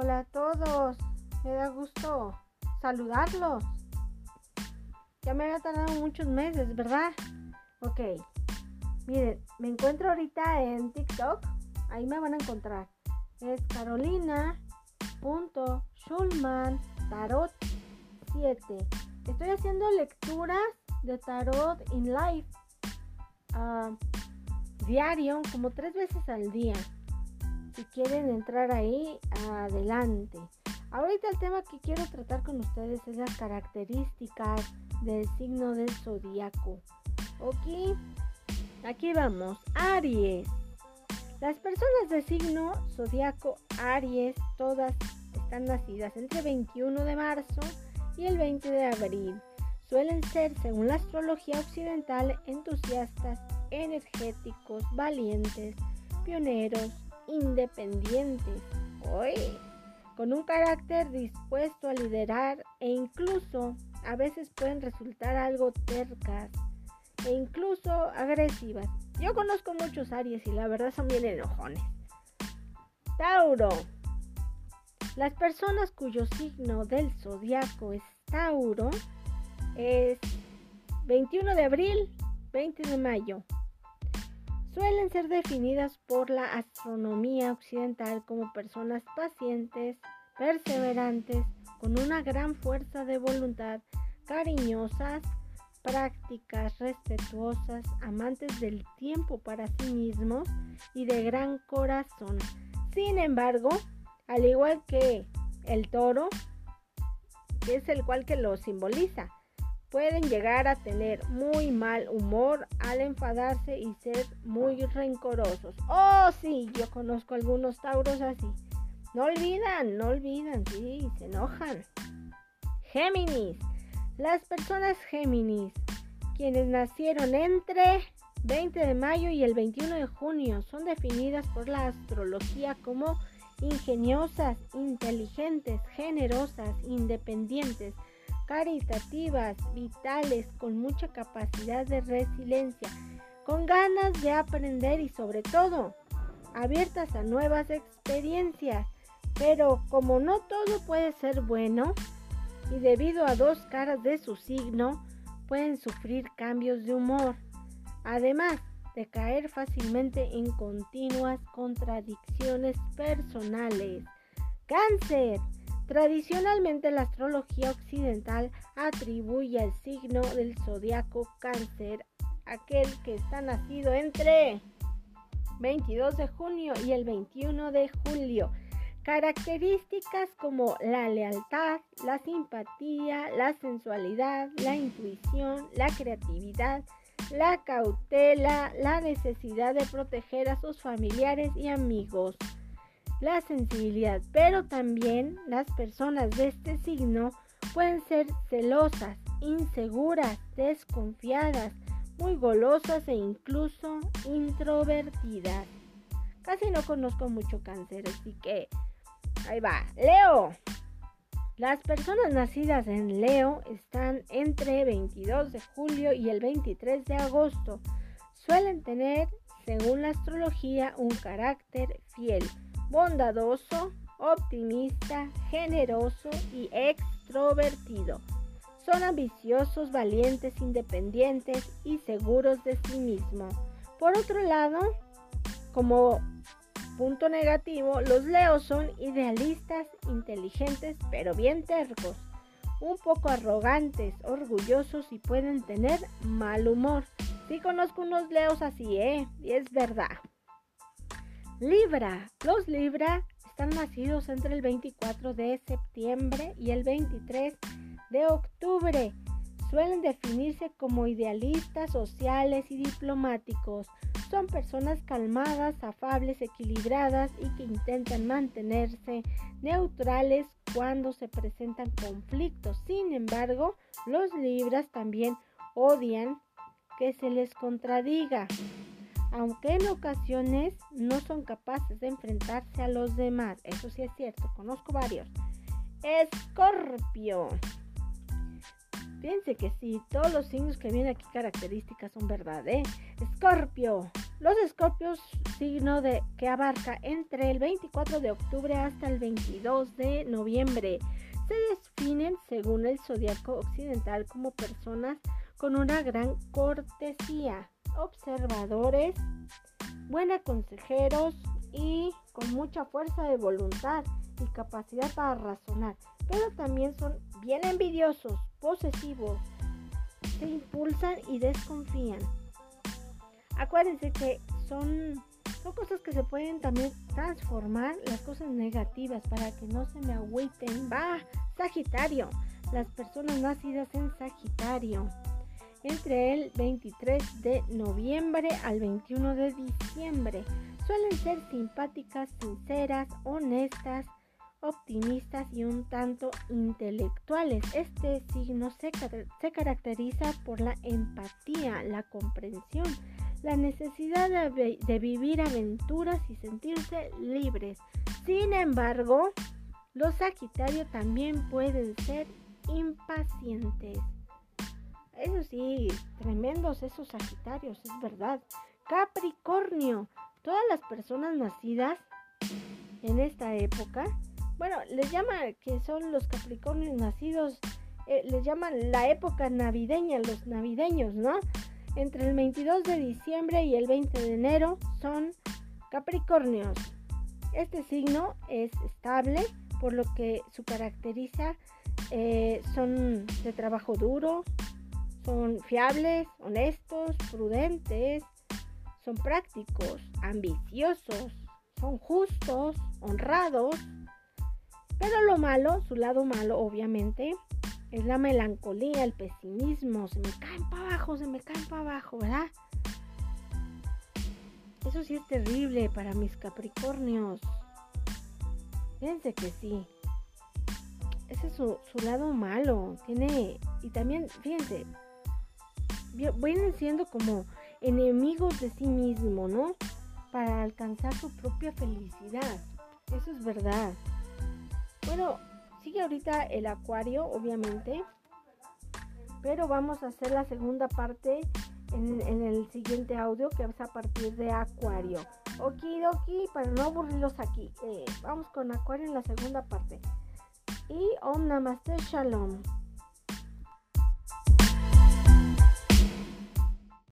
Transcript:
Hola a todos, me da gusto saludarlos. Ya me había tardado muchos meses, ¿verdad? Ok, miren, me encuentro ahorita en TikTok, ahí me van a encontrar. Es carolina.schulman tarot 7. Estoy haciendo lecturas de tarot in life ah, diario, como tres veces al día. Si quieren entrar ahí, adelante. Ahorita el tema que quiero tratar con ustedes es las características del signo del zodiaco. Ok, aquí vamos. Aries. Las personas de signo zodiaco Aries, todas están nacidas entre 21 de marzo y el 20 de abril. Suelen ser, según la astrología occidental, entusiastas, energéticos, valientes, pioneros, independientes. Hoy, con un carácter dispuesto a liderar e incluso a veces pueden resultar algo tercas e incluso agresivas. Yo conozco muchos Aries y la verdad son bien enojones. Tauro. Las personas cuyo signo del zodiaco es Tauro es 21 de abril, 20 de mayo. Suelen ser definidas por la astronomía occidental como personas pacientes, perseverantes, con una gran fuerza de voluntad, cariñosas, prácticas, respetuosas, amantes del tiempo para sí mismos y de gran corazón. Sin embargo, al igual que el toro, que es el cual que lo simboliza, pueden llegar a tener muy mal humor al enfadarse y ser muy rencorosos. Oh, sí, yo conozco algunos tauros así. No olvidan, no olvidan, sí, se enojan. Géminis. Las personas Géminis, quienes nacieron entre 20 de mayo y el 21 de junio, son definidas por la astrología como ingeniosas, inteligentes, generosas, independientes, caritativas, vitales, con mucha capacidad de resiliencia, con ganas de aprender y sobre todo abiertas a nuevas experiencias. Pero como no todo puede ser bueno, y debido a dos caras de su signo, pueden sufrir cambios de humor, además de caer fácilmente en continuas contradicciones personales. Cáncer. Tradicionalmente la astrología occidental atribuye al signo del zodiaco cáncer aquel que está nacido entre 22 de junio y el 21 de julio. Características como la lealtad, la simpatía, la sensualidad, la intuición, la creatividad, la cautela, la necesidad de proteger a sus familiares y amigos la sensibilidad, pero también las personas de este signo pueden ser celosas, inseguras, desconfiadas, muy golosas e incluso introvertidas. Casi no conozco mucho cáncer, así que ahí va. Leo. Las personas nacidas en Leo están entre 22 de julio y el 23 de agosto. Suelen tener, según la astrología, un carácter fiel bondadoso, optimista, generoso y extrovertido. Son ambiciosos, valientes, independientes y seguros de sí mismos. Por otro lado, como punto negativo, los leos son idealistas, inteligentes, pero bien tercos, un poco arrogantes, orgullosos y pueden tener mal humor. Sí conozco unos leos así, ¿eh? Y es verdad. Libra. Los Libra están nacidos entre el 24 de septiembre y el 23 de octubre. Suelen definirse como idealistas, sociales y diplomáticos. Son personas calmadas, afables, equilibradas y que intentan mantenerse neutrales cuando se presentan conflictos. Sin embargo, los Libras también odian que se les contradiga aunque en ocasiones no son capaces de enfrentarse a los demás. Eso sí es cierto, conozco varios. Escorpio. Fíjense que sí, todos los signos que vienen aquí características son verdad, ¿eh? Escorpio. Los escorpios, signo que abarca entre el 24 de octubre hasta el 22 de noviembre, se definen según el zodiaco occidental como personas con una gran cortesía, observadores, buenos consejeros y con mucha fuerza de voluntad y capacidad para razonar, pero también son bien envidiosos, posesivos, se impulsan y desconfían. Acuérdense que son, son cosas que se pueden también transformar las cosas negativas para que no se me agüiten. Va, Sagitario, las personas nacidas en Sagitario entre el 23 de noviembre al 21 de diciembre. Suelen ser simpáticas, sinceras, honestas, optimistas y un tanto intelectuales. Este signo se, caracteriza por la empatía, la comprensión, la necesidad de, de vivir aventuras y sentirse libres. Sin embargo, los Sagitarios también pueden ser impacientes. Eso sí, tremendos esos Sagitarios, es verdad. Capricornio, todas las personas nacidas en esta época, bueno, les llama que son los Capricornios nacidos, eh, les llaman la época navideña, los navideños, ¿no? Entre el 22 de diciembre y el 20 de enero son Capricornios. Este signo es estable, por lo que su caracteriza eh, son de trabajo duro, son fiables, honestos, prudentes, son prácticos, ambiciosos, son justos, honrados. Pero lo malo, su lado malo obviamente, es la melancolía, el pesimismo. Se me caen para abajo, se me caen para abajo, ¿verdad? Eso sí es terrible para mis Capricornios. Fíjense que sí. Ese es su, su lado malo. Tiene. Y también, fíjense, vienen siendo como enemigos de sí mismo, ¿no? Para alcanzar su propia felicidad. Eso es verdad. Bueno, sigue ahorita el acuario, obviamente. Pero vamos a hacer la segunda parte en, el siguiente audio, que es a partir de acuario. Okidoki, para no aburrirlos aquí. Eh, vamos con acuario en la segunda parte. Y Om Namaste Shalom.